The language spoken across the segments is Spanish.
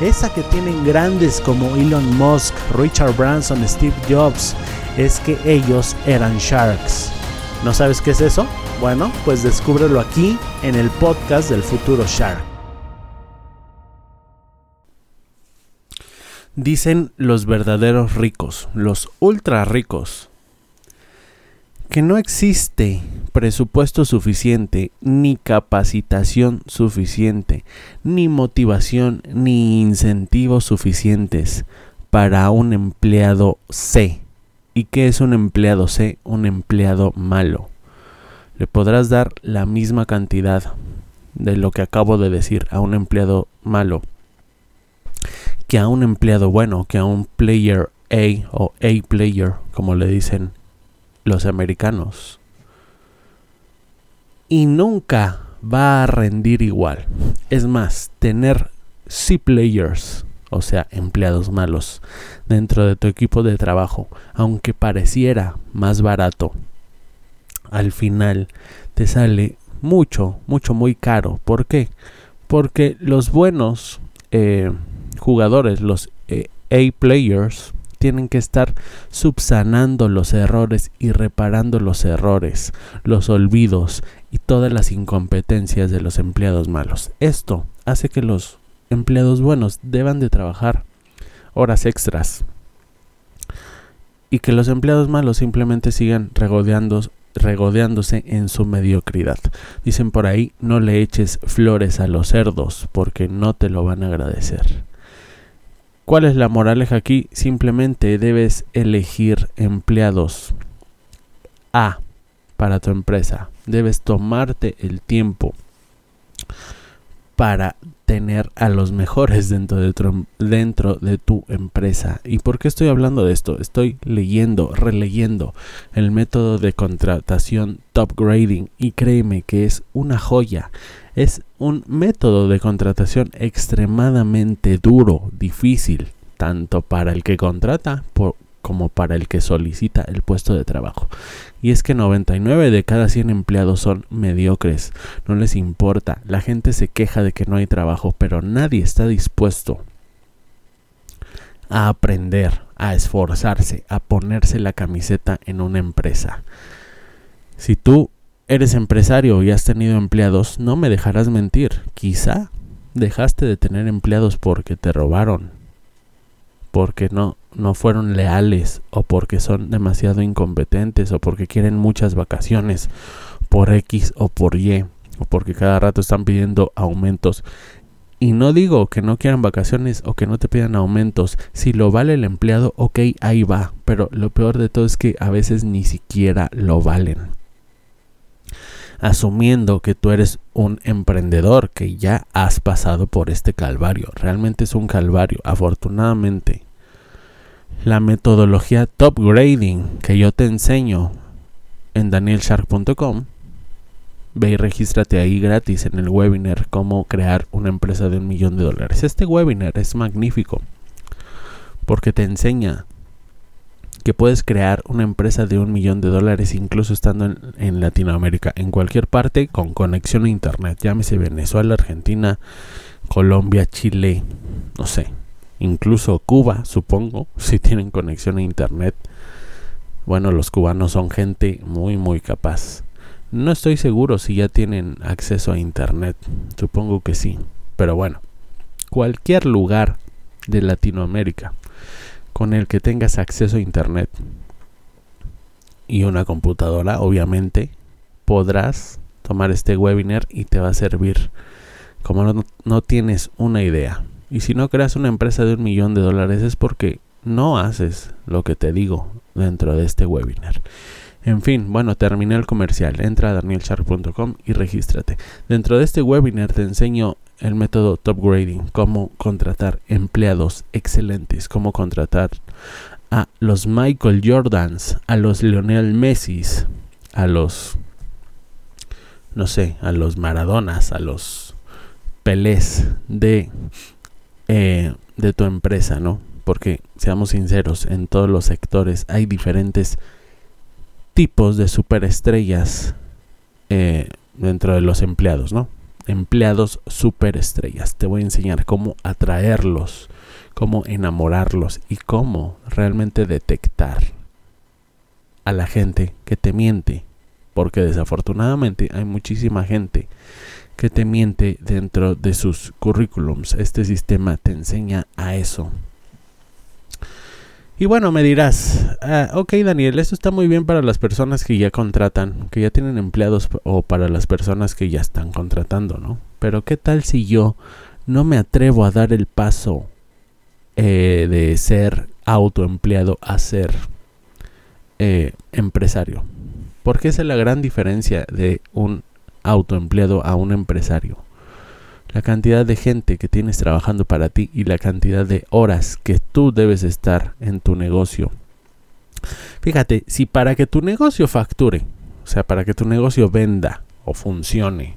esa que tienen grandes como Elon Musk, Richard Branson, Steve Jobs, es que ellos eran sharks. ¿No sabes qué es eso? Bueno, pues descúbrelo aquí en el podcast del futuro Shark. Dicen los verdaderos ricos, los ultra ricos, que no existe presupuesto suficiente, ni capacitación suficiente, ni motivación, ni incentivos suficientes para un empleado C. ¿Y qué es un empleado C? Un empleado malo. Le podrás dar la misma cantidad de lo que acabo de decir a un empleado malo que a un empleado bueno, que a un player A o A player, como le dicen los americanos. Y nunca va a rendir igual. Es más, tener C-players, o sea, empleados malos, dentro de tu equipo de trabajo, aunque pareciera más barato, al final te sale mucho, mucho, muy caro. ¿Por qué? Porque los buenos eh, jugadores, los eh, A-players, tienen que estar subsanando los errores y reparando los errores, los olvidos y todas las incompetencias de los empleados malos. Esto hace que los empleados buenos deban de trabajar horas extras y que los empleados malos simplemente sigan regodeándose en su mediocridad. Dicen por ahí, no le eches flores a los cerdos porque no te lo van a agradecer. ¿Cuál es la moraleja aquí? Simplemente debes elegir empleados A para tu empresa. Debes tomarte el tiempo para tener a los mejores dentro de, tu, dentro de tu empresa. ¿Y por qué estoy hablando de esto? Estoy leyendo, releyendo el método de contratación top grading y créeme que es una joya. Es un método de contratación extremadamente duro, difícil, tanto para el que contrata como para el que solicita el puesto de trabajo. Y es que 99 de cada 100 empleados son mediocres, no les importa, la gente se queja de que no hay trabajo, pero nadie está dispuesto a aprender, a esforzarse, a ponerse la camiseta en una empresa. Si tú eres empresario y has tenido empleados, no me dejarás mentir. Quizá dejaste de tener empleados porque te robaron, porque no, no fueron leales o porque son demasiado incompetentes o porque quieren muchas vacaciones por X o por Y o porque cada rato están pidiendo aumentos. Y no digo que no quieran vacaciones o que no te pidan aumentos. Si lo vale el empleado, ok, ahí va. Pero lo peor de todo es que a veces ni siquiera lo valen asumiendo que tú eres un emprendedor que ya has pasado por este calvario. Realmente es un calvario, afortunadamente. La metodología top grading que yo te enseño en danielshark.com, ve y regístrate ahí gratis en el webinar cómo crear una empresa de un millón de dólares. Este webinar es magnífico porque te enseña que puedes crear una empresa de un millón de dólares incluso estando en, Latinoamérica, en cualquier parte con conexión a internet, llámese Venezuela, Argentina, Colombia, Chile, no sé, incluso Cuba, supongo, si tienen conexión a internet. Bueno, los cubanos son gente muy, muy capaz. No estoy seguro si ya tienen acceso a internet, supongo que sí, pero bueno, cualquier lugar de Latinoamérica con el que tengas acceso a internet y una computadora, obviamente, podrás tomar este webinar y te va a servir como no, no, tienes una idea. Y si no creas una empresa de un millón de dólares es porque no haces lo que te digo dentro de este webinar. En fin, bueno, terminé el comercial. Entra a danielshark.com y regístrate. Dentro de este webinar te enseño el método top grading, cómo contratar empleados excelentes, cómo contratar a los Michael Jordans, a los Lionel Messis, a los no sé, a los Maradonas, a los Pelés de eh, de tu empresa, ¿no? Porque seamos sinceros, en todos los sectores hay diferentes tipos de superestrellas eh, dentro de los empleados, ¿no? Empleados superestrellas. Te voy a enseñar cómo atraerlos, cómo enamorarlos y cómo realmente detectar a la gente que te miente. Porque desafortunadamente hay muchísima gente que te miente dentro de sus currículums. Este sistema te enseña a eso. Y bueno, me dirás, ah, ok Daniel, esto está muy bien para las personas que ya contratan, que ya tienen empleados o para las personas que ya están contratando, ¿no? Pero ¿qué tal si yo no me atrevo a dar el paso eh, de ser autoempleado a ser eh, empresario? Porque esa es la gran diferencia de un autoempleado a un empresario la cantidad de gente que tienes trabajando para ti y la cantidad de horas que tú debes estar en tu negocio. Fíjate, si para que tu negocio facture, o sea, para que tu negocio venda o funcione,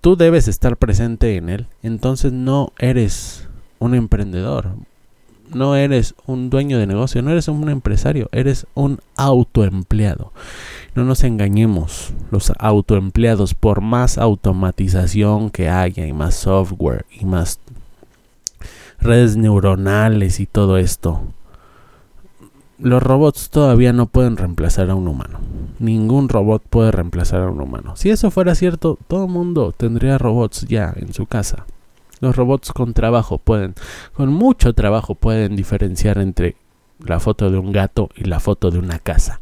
tú debes estar presente en él, entonces no eres un emprendedor, no eres un dueño de negocio, no eres un empresario, eres un autoempleado. No nos engañemos, los autoempleados, por más automatización que haya y más software y más redes neuronales y todo esto, los robots todavía no pueden reemplazar a un humano. Ningún robot puede reemplazar a un humano. Si eso fuera cierto, todo el mundo tendría robots ya en su casa. Los robots con trabajo pueden, con mucho trabajo pueden diferenciar entre la foto de un gato y la foto de una casa.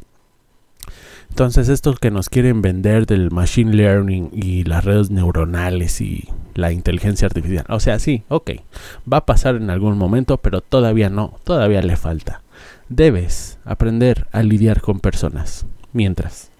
Entonces, estos que nos quieren vender del machine learning y las redes neuronales y la inteligencia artificial. O sea, sí, ok, va a pasar en algún momento, pero todavía no, todavía le falta. Debes aprender a lidiar con personas. Mientras,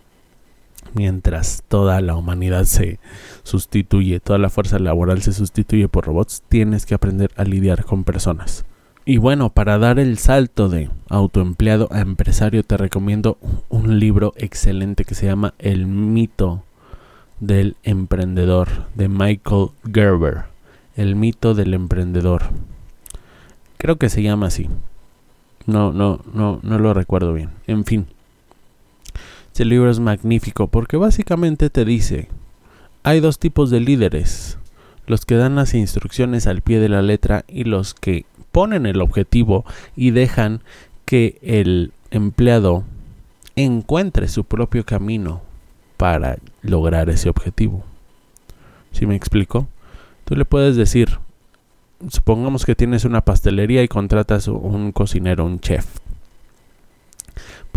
mientras toda la humanidad se sustituye, toda la fuerza laboral se sustituye por robots, tienes que aprender a lidiar con personas. Y bueno, para dar el salto de autoempleado a empresario, te recomiendo un libro excelente que se llama El mito del emprendedor de Michael Gerber. El mito del emprendedor. Creo que se llama así. No, no, no, no lo recuerdo bien. En fin. Este libro es magnífico porque básicamente te dice, hay dos tipos de líderes. Los que dan las instrucciones al pie de la letra y los que ponen el objetivo y dejan que el empleado encuentre su propio camino para lograr ese objetivo. ¿Sí me explico? Tú le puedes decir, supongamos que tienes una pastelería y contratas un cocinero, un chef,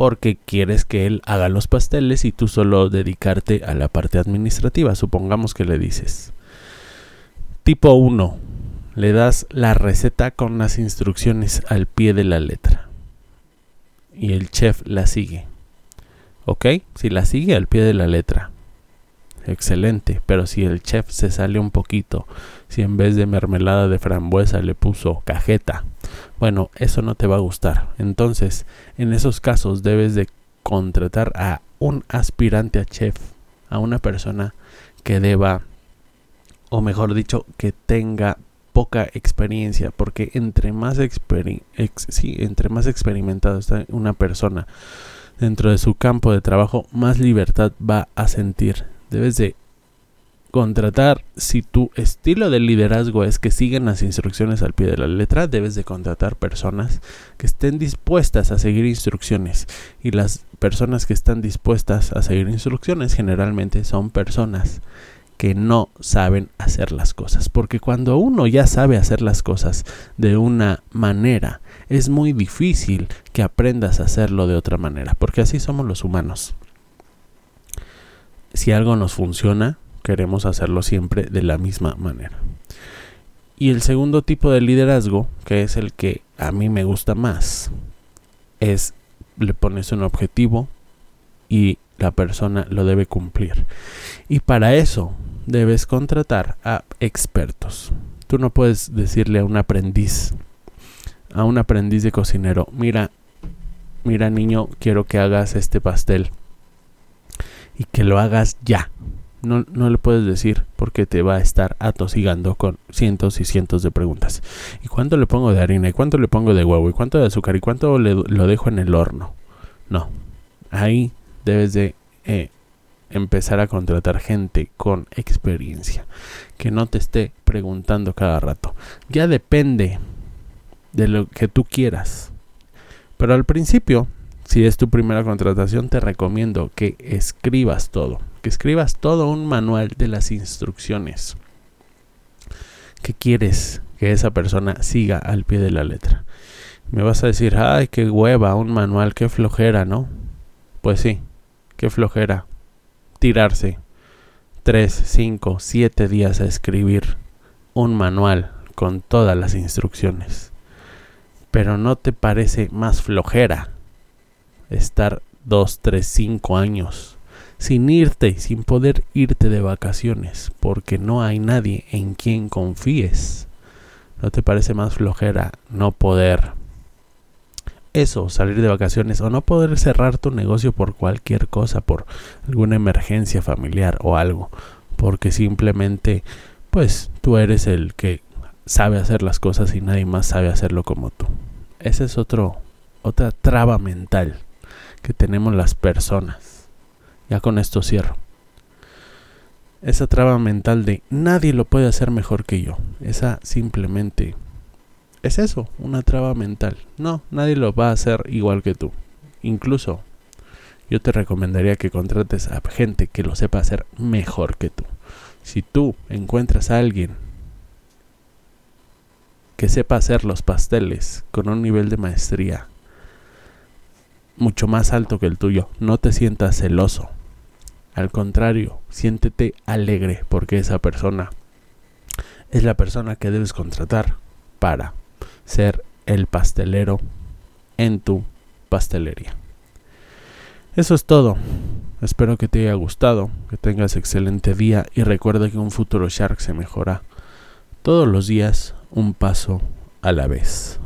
porque quieres que él haga los pasteles y tú solo dedicarte a la parte administrativa. Supongamos que le dices, tipo 1, le das la receta con las instrucciones al pie de la letra. Y el chef la sigue. ¿Ok? Si la sigue al pie de la letra. Excelente. Pero si el chef se sale un poquito, si en vez de mermelada de frambuesa le puso cajeta, bueno, eso no te va a gustar. Entonces, en esos casos debes de contratar a un aspirante a chef, a una persona que deba, o mejor dicho, que tenga poca experiencia, porque entre más, entre más experimentado está una persona dentro de su campo de trabajo, más libertad va a sentir. Debes de contratar, si tu estilo de liderazgo es que siguen las instrucciones al pie de la letra, debes de contratar personas que estén dispuestas a seguir instrucciones. Y las personas que están dispuestas a seguir instrucciones generalmente son personas que no saben hacer las cosas. Porque cuando uno ya sabe hacer las cosas de una manera, es muy difícil que aprendas a hacerlo de otra manera. Porque así somos los humanos. Si algo nos funciona, queremos hacerlo siempre de la misma manera. Y el segundo tipo de liderazgo, que es el que a mí me gusta más, es le pones un objetivo y la persona lo debe cumplir. Y para eso debes contratar a expertos. Tú no puedes decirle a un aprendiz, a un aprendiz de cocinero, mira, mira niño, quiero que hagas este pastel y que lo hagas ya. No, no, le puedes decir porque te va a estar atosigando con cientos y cientos de preguntas. ¿Y cuánto le pongo de harina? ¿Y cuánto le pongo de huevo? ¿Y cuánto de azúcar? ¿Y cuánto le, lo dejo en el horno? No. Ahí debes de eh, empezar a contratar gente con experiencia. Que no te esté preguntando cada rato. Ya depende de lo que tú quieras. Pero al principio si es tu primera contratación, te recomiendo que escribas todo, que escribas todo un manual de las instrucciones que quieres que esa persona siga al pie de la letra. Me vas a decir, ay, qué hueva, un manual, qué flojera, ¿no? Pues sí, qué flojera. Tirarse 3, 5, 7 días a escribir un manual con todas las instrucciones. Pero ¿no te parece más flojera estar dos, tres, cinco años sin irte, sin poder irte de vacaciones, porque no hay nadie en quien confíes. ¿No te parece más flojera no poder eso, salir de vacaciones o no poder cerrar tu negocio por cualquier cosa, por alguna emergencia familiar o algo, porque simplemente pues tú eres el que sabe hacer las cosas y nadie más sabe hacerlo como tú. Ese es otro otra traba mental que tenemos las personas. Ya con esto cierro. Esa traba mental de nadie lo puede hacer mejor que yo. Esa simplemente es eso, una traba mental. No, nadie lo va a hacer igual que tú. Incluso yo te recomendaría que contrates a gente que lo sepa hacer mejor que tú. Si tú encuentras a alguien que sepa hacer los pasteles con un nivel de maestría mucho más alto que el tuyo. No te sientas celoso. Al contrario, siéntete alegre porque esa persona es la persona que debes contratar para ser el pastelero en tu pastelería. Eso es todo. Espero que te haya gustado, que tengas excelente día y recuerda que un futuro Shark se mejora todos los días un paso a la vez.